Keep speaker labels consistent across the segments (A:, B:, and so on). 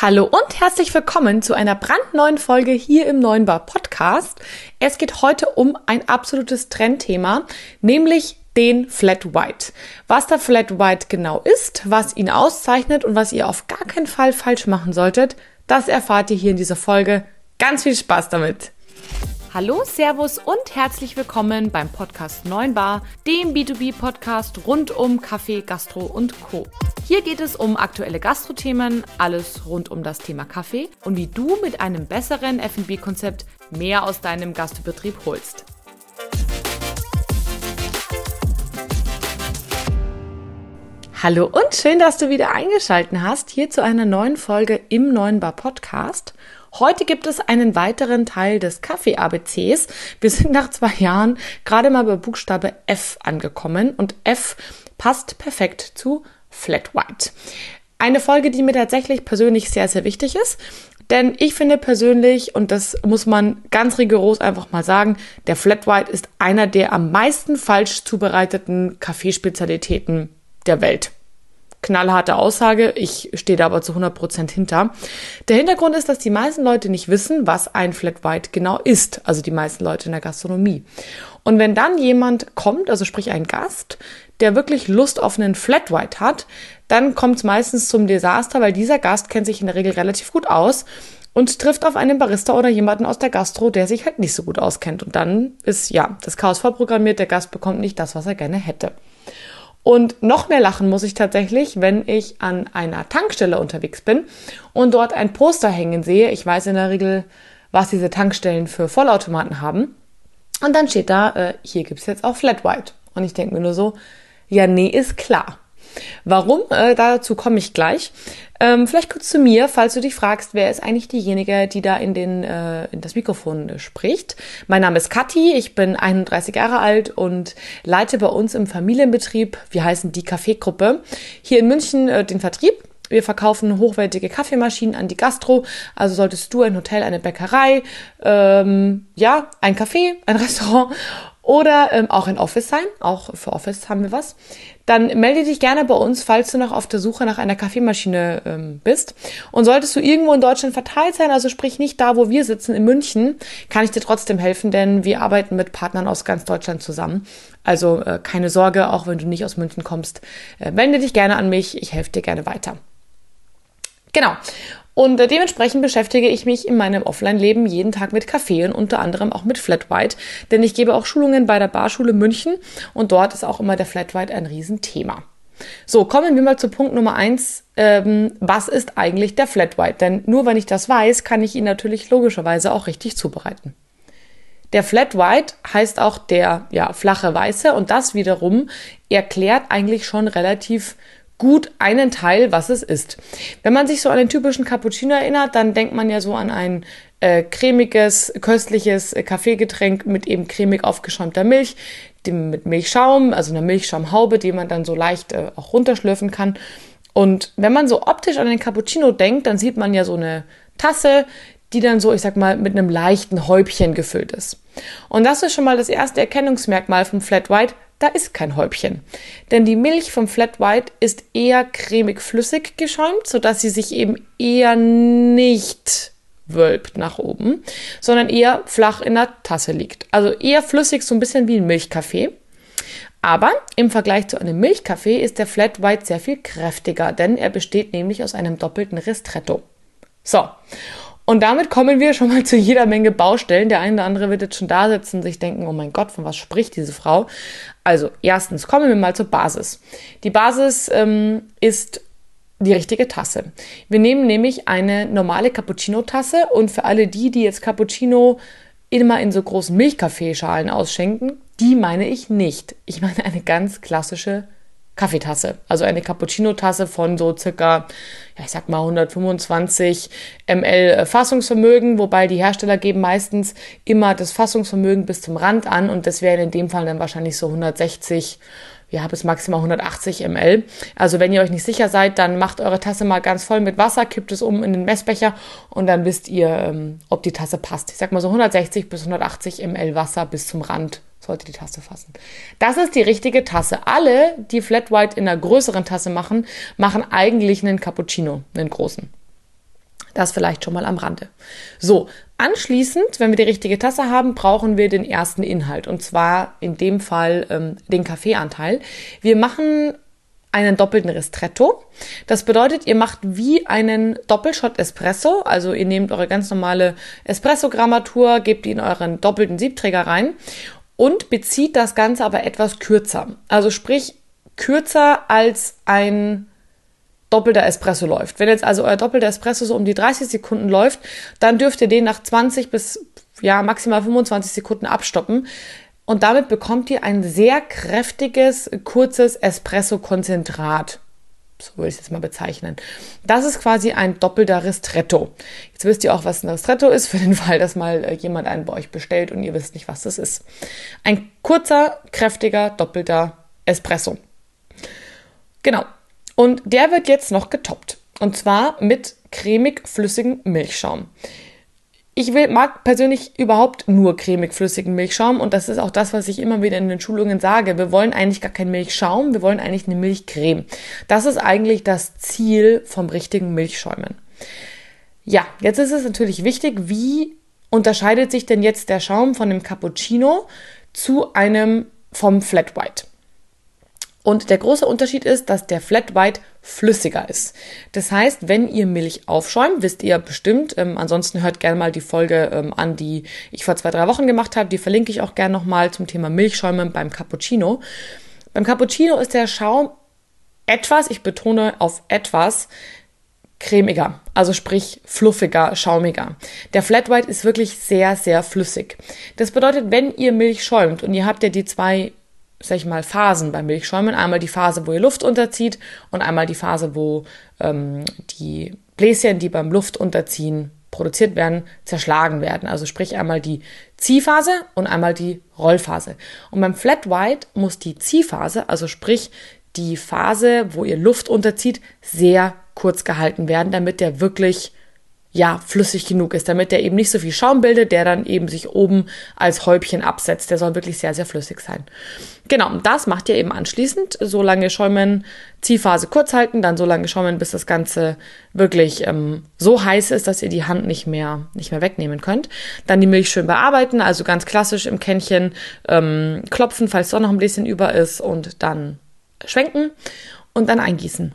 A: Hallo und herzlich willkommen zu einer brandneuen Folge hier im Neuen Bar Podcast. Es geht heute um ein absolutes Trendthema, nämlich den Flat White. Was der Flat White genau ist, was ihn auszeichnet und was ihr auf gar keinen Fall falsch machen solltet, das erfahrt ihr hier in dieser Folge. Ganz viel Spaß damit! Hallo, Servus und herzlich willkommen beim Podcast 9 Bar, dem B2B-Podcast rund um Kaffee, Gastro und Co. Hier geht es um aktuelle Gastrothemen, alles rund um das Thema Kaffee und wie du mit einem besseren F&B-Konzept mehr aus deinem Gastbetrieb holst. Hallo und schön, dass du wieder eingeschaltet hast hier zu einer neuen Folge im Neuen Bar Podcast. Heute gibt es einen weiteren Teil des Kaffee-ABCs. Wir sind nach zwei Jahren gerade mal bei Buchstabe F angekommen und F passt perfekt zu Flat White. Eine Folge, die mir tatsächlich persönlich sehr, sehr wichtig ist. Denn ich finde persönlich, und das muss man ganz rigoros einfach mal sagen, der Flat White ist einer der am meisten falsch zubereiteten Kaffeespezialitäten der Welt knallharte Aussage. Ich stehe da aber zu 100% hinter. Der Hintergrund ist, dass die meisten Leute nicht wissen, was ein Flat White genau ist. Also die meisten Leute in der Gastronomie. Und wenn dann jemand kommt, also sprich ein Gast, der wirklich Lust auf einen Flat White hat, dann kommt es meistens zum Desaster, weil dieser Gast kennt sich in der Regel relativ gut aus und trifft auf einen Barista oder jemanden aus der Gastro, der sich halt nicht so gut auskennt. Und dann ist ja das Chaos vorprogrammiert, der Gast bekommt nicht das, was er gerne hätte. Und noch mehr lachen muss ich tatsächlich, wenn ich an einer Tankstelle unterwegs bin und dort ein Poster hängen sehe. Ich weiß in der Regel, was diese Tankstellen für Vollautomaten haben. Und dann steht da, äh, hier gibt's jetzt auch Flat White. Und ich denke mir nur so, ja, nee, ist klar. Warum? Äh, dazu komme ich gleich. Ähm, vielleicht kurz zu mir, falls du dich fragst, wer ist eigentlich diejenige, die da in, den, äh, in das Mikrofon spricht. Mein Name ist Kathi, ich bin 31 Jahre alt und leite bei uns im Familienbetrieb, wir heißen die Kaffeegruppe, hier in München äh, den Vertrieb. Wir verkaufen hochwertige Kaffeemaschinen an die Gastro. Also solltest du ein Hotel, eine Bäckerei, ähm, ja, ein Café, ein Restaurant oder ähm, auch ein Office sein. Auch für Office haben wir was dann melde dich gerne bei uns, falls du noch auf der Suche nach einer Kaffeemaschine ähm, bist. Und solltest du irgendwo in Deutschland verteilt sein, also sprich nicht da, wo wir sitzen, in München, kann ich dir trotzdem helfen, denn wir arbeiten mit Partnern aus ganz Deutschland zusammen. Also äh, keine Sorge, auch wenn du nicht aus München kommst, äh, wende dich gerne an mich, ich helfe dir gerne weiter. Genau. Und äh, dementsprechend beschäftige ich mich in meinem Offline-Leben jeden Tag mit Kaffee und unter anderem auch mit Flat White, denn ich gebe auch Schulungen bei der Barschule München und dort ist auch immer der Flat White ein Riesenthema. So, kommen wir mal zu Punkt Nummer eins. Ähm, was ist eigentlich der Flat White? Denn nur wenn ich das weiß, kann ich ihn natürlich logischerweise auch richtig zubereiten. Der Flat White heißt auch der ja, flache Weiße und das wiederum erklärt eigentlich schon relativ gut einen Teil, was es ist. Wenn man sich so an den typischen Cappuccino erinnert, dann denkt man ja so an ein äh, cremiges, köstliches Kaffeegetränk mit eben cremig aufgeschäumter Milch, dem, mit Milchschaum, also einer Milchschaumhaube, die man dann so leicht äh, auch runterschlürfen kann. Und wenn man so optisch an den Cappuccino denkt, dann sieht man ja so eine Tasse, die dann so, ich sag mal, mit einem leichten Häubchen gefüllt ist. Und das ist schon mal das erste Erkennungsmerkmal vom Flat White da ist kein Häubchen. Denn die Milch vom Flat White ist eher cremig flüssig geschäumt, sodass sie sich eben eher nicht wölbt nach oben, sondern eher flach in der Tasse liegt. Also eher flüssig, so ein bisschen wie ein Milchkaffee. Aber im Vergleich zu einem Milchkaffee ist der Flat White sehr viel kräftiger, denn er besteht nämlich aus einem doppelten Ristretto. So. Und damit kommen wir schon mal zu jeder Menge Baustellen. Der eine oder andere wird jetzt schon da sitzen und sich denken, oh mein Gott, von was spricht diese Frau? Also, erstens, kommen wir mal zur Basis. Die Basis ähm, ist die richtige Tasse. Wir nehmen nämlich eine normale Cappuccino-Tasse und für alle die, die jetzt Cappuccino immer in so großen Milchkaffeeschalen ausschenken, die meine ich nicht. Ich meine eine ganz klassische Kaffeetasse. Also eine Cappuccino-Tasse von so circa, ja, ich sag mal 125 ml Fassungsvermögen, wobei die Hersteller geben meistens immer das Fassungsvermögen bis zum Rand an und das wären in dem Fall dann wahrscheinlich so 160 ja, bis maximal 180 ml. Also wenn ihr euch nicht sicher seid, dann macht eure Tasse mal ganz voll mit Wasser, kippt es um in den Messbecher und dann wisst ihr, ähm, ob die Tasse passt. Ich sag mal so 160 bis 180 ml Wasser bis zum Rand sollte die Tasse fassen. Das ist die richtige Tasse. Alle, die Flat White in einer größeren Tasse machen, machen eigentlich einen Cappuccino, einen großen. Das vielleicht schon mal am Rande. So, anschließend, wenn wir die richtige Tasse haben, brauchen wir den ersten Inhalt. Und zwar in dem Fall ähm, den Kaffeeanteil. Wir machen einen doppelten Ristretto. Das bedeutet, ihr macht wie einen Doppelshot Espresso. Also ihr nehmt eure ganz normale Espresso-Grammatur, gebt die in euren doppelten Siebträger rein und bezieht das Ganze aber etwas kürzer. Also sprich kürzer als ein doppelter Espresso läuft. Wenn jetzt also euer doppelter Espresso so um die 30 Sekunden läuft, dann dürft ihr den nach 20 bis ja maximal 25 Sekunden abstoppen. Und damit bekommt ihr ein sehr kräftiges, kurzes Espresso-Konzentrat. So würde ich es jetzt mal bezeichnen. Das ist quasi ein doppelter Ristretto. Jetzt wisst ihr auch, was ein Ristretto ist, für den Fall, dass mal äh, jemand einen bei euch bestellt und ihr wisst nicht, was das ist. Ein kurzer, kräftiger, doppelter Espresso. Genau. Und der wird jetzt noch getoppt. Und zwar mit cremig flüssigem Milchschaum. Ich will, mag persönlich überhaupt nur cremig flüssigen Milchschaum und das ist auch das, was ich immer wieder in den Schulungen sage. Wir wollen eigentlich gar keinen Milchschaum, wir wollen eigentlich eine Milchcreme. Das ist eigentlich das Ziel vom richtigen Milchschäumen. Ja, jetzt ist es natürlich wichtig, wie unterscheidet sich denn jetzt der Schaum von dem Cappuccino zu einem vom Flat White? Und der große Unterschied ist, dass der Flat White flüssiger ist. Das heißt, wenn ihr Milch aufschäumt, wisst ihr bestimmt, ähm, ansonsten hört gerne mal die Folge ähm, an, die ich vor zwei, drei Wochen gemacht habe. Die verlinke ich auch gerne nochmal zum Thema Milchschäumen beim Cappuccino. Beim Cappuccino ist der Schaum etwas, ich betone auf etwas, cremiger, also sprich fluffiger, schaumiger. Der Flat White ist wirklich sehr, sehr flüssig. Das bedeutet, wenn ihr Milch schäumt und ihr habt ja die zwei sag ich mal, Phasen beim Milchschäumen. Einmal die Phase, wo ihr Luft unterzieht und einmal die Phase, wo ähm, die Bläschen, die beim Luftunterziehen produziert werden, zerschlagen werden. Also sprich einmal die Ziehphase und einmal die Rollphase. Und beim Flat White muss die Ziehphase, also sprich die Phase, wo ihr Luft unterzieht, sehr kurz gehalten werden, damit der wirklich ja, flüssig genug ist, damit der eben nicht so viel Schaum bildet, der dann eben sich oben als Häubchen absetzt. Der soll wirklich sehr, sehr flüssig sein. Genau, das macht ihr eben anschließend. So lange schäumen, Ziehphase kurz halten, dann so lange schäumen, bis das Ganze wirklich ähm, so heiß ist, dass ihr die Hand nicht mehr, nicht mehr wegnehmen könnt. Dann die Milch schön bearbeiten, also ganz klassisch im Kännchen ähm, klopfen, falls doch noch ein bisschen über ist und dann schwenken und dann eingießen.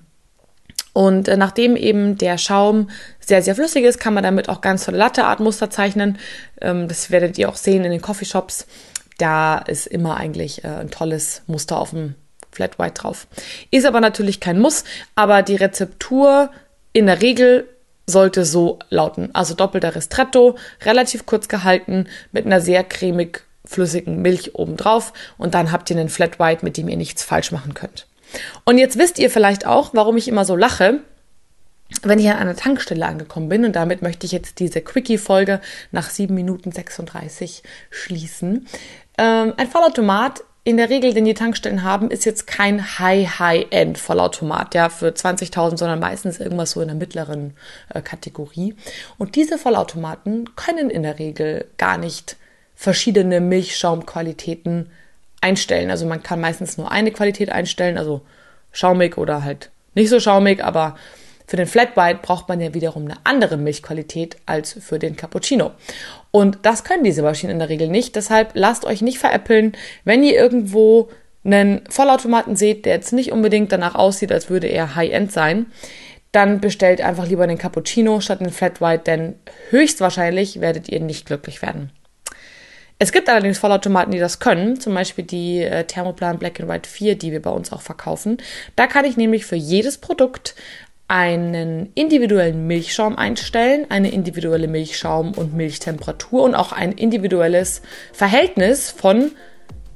A: Und äh, nachdem eben der Schaum sehr, sehr flüssig ist, kann man damit auch ganz tolle Latte-Art-Muster zeichnen. Ähm, das werdet ihr auch sehen in den Coffeeshops. Da ist immer eigentlich äh, ein tolles Muster auf dem Flat White drauf. Ist aber natürlich kein Muss, aber die Rezeptur in der Regel sollte so lauten. Also doppelter Ristretto, relativ kurz gehalten, mit einer sehr cremig flüssigen Milch obendrauf und dann habt ihr einen Flat White, mit dem ihr nichts falsch machen könnt. Und jetzt wisst ihr vielleicht auch, warum ich immer so lache, wenn ich an einer Tankstelle angekommen bin, und damit möchte ich jetzt diese Quickie-Folge nach 7 Minuten 36 schließen. Ähm, ein Vollautomat in der Regel, den die Tankstellen haben, ist jetzt kein High-High-End Vollautomat, ja, für 20.000, sondern meistens irgendwas so in der mittleren äh, Kategorie. Und diese Vollautomaten können in der Regel gar nicht verschiedene Milchschaumqualitäten einstellen. Also man kann meistens nur eine Qualität einstellen, also schaumig oder halt nicht so schaumig, aber für den Flat White braucht man ja wiederum eine andere Milchqualität als für den Cappuccino. Und das können diese Maschinen in der Regel nicht. Deshalb lasst euch nicht veräppeln, wenn ihr irgendwo einen Vollautomaten seht, der jetzt nicht unbedingt danach aussieht, als würde er High-End sein, dann bestellt einfach lieber den Cappuccino statt den Flat White, denn höchstwahrscheinlich werdet ihr nicht glücklich werden. Es gibt allerdings Vollautomaten, die das können, zum Beispiel die äh, Thermoplan Black and White 4, die wir bei uns auch verkaufen. Da kann ich nämlich für jedes Produkt einen individuellen Milchschaum einstellen, eine individuelle Milchschaum- und Milchtemperatur und auch ein individuelles Verhältnis von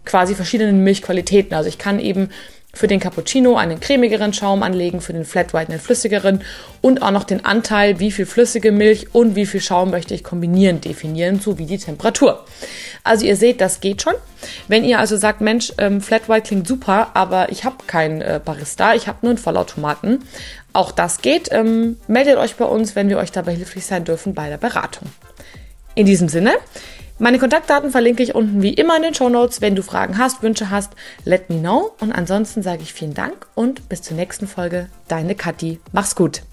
A: quasi verschiedenen Milchqualitäten. Also ich kann eben für den Cappuccino einen cremigeren Schaum anlegen, für den Flat White einen flüssigeren und auch noch den Anteil, wie viel flüssige Milch und wie viel Schaum möchte ich kombinieren, definieren, sowie die Temperatur. Also ihr seht, das geht schon. Wenn ihr also sagt, Mensch, ähm, Flat White klingt super, aber ich habe keinen äh, Barista, ich habe nur einen Vollautomaten. Auch das geht. Ähm, meldet euch bei uns, wenn wir euch dabei hilflich sein dürfen bei der Beratung. In diesem Sinne, meine Kontaktdaten verlinke ich unten wie immer in den Show Notes. Wenn du Fragen hast, Wünsche hast, let me know. Und ansonsten sage ich vielen Dank und bis zur nächsten Folge. Deine Kathi. Mach's gut.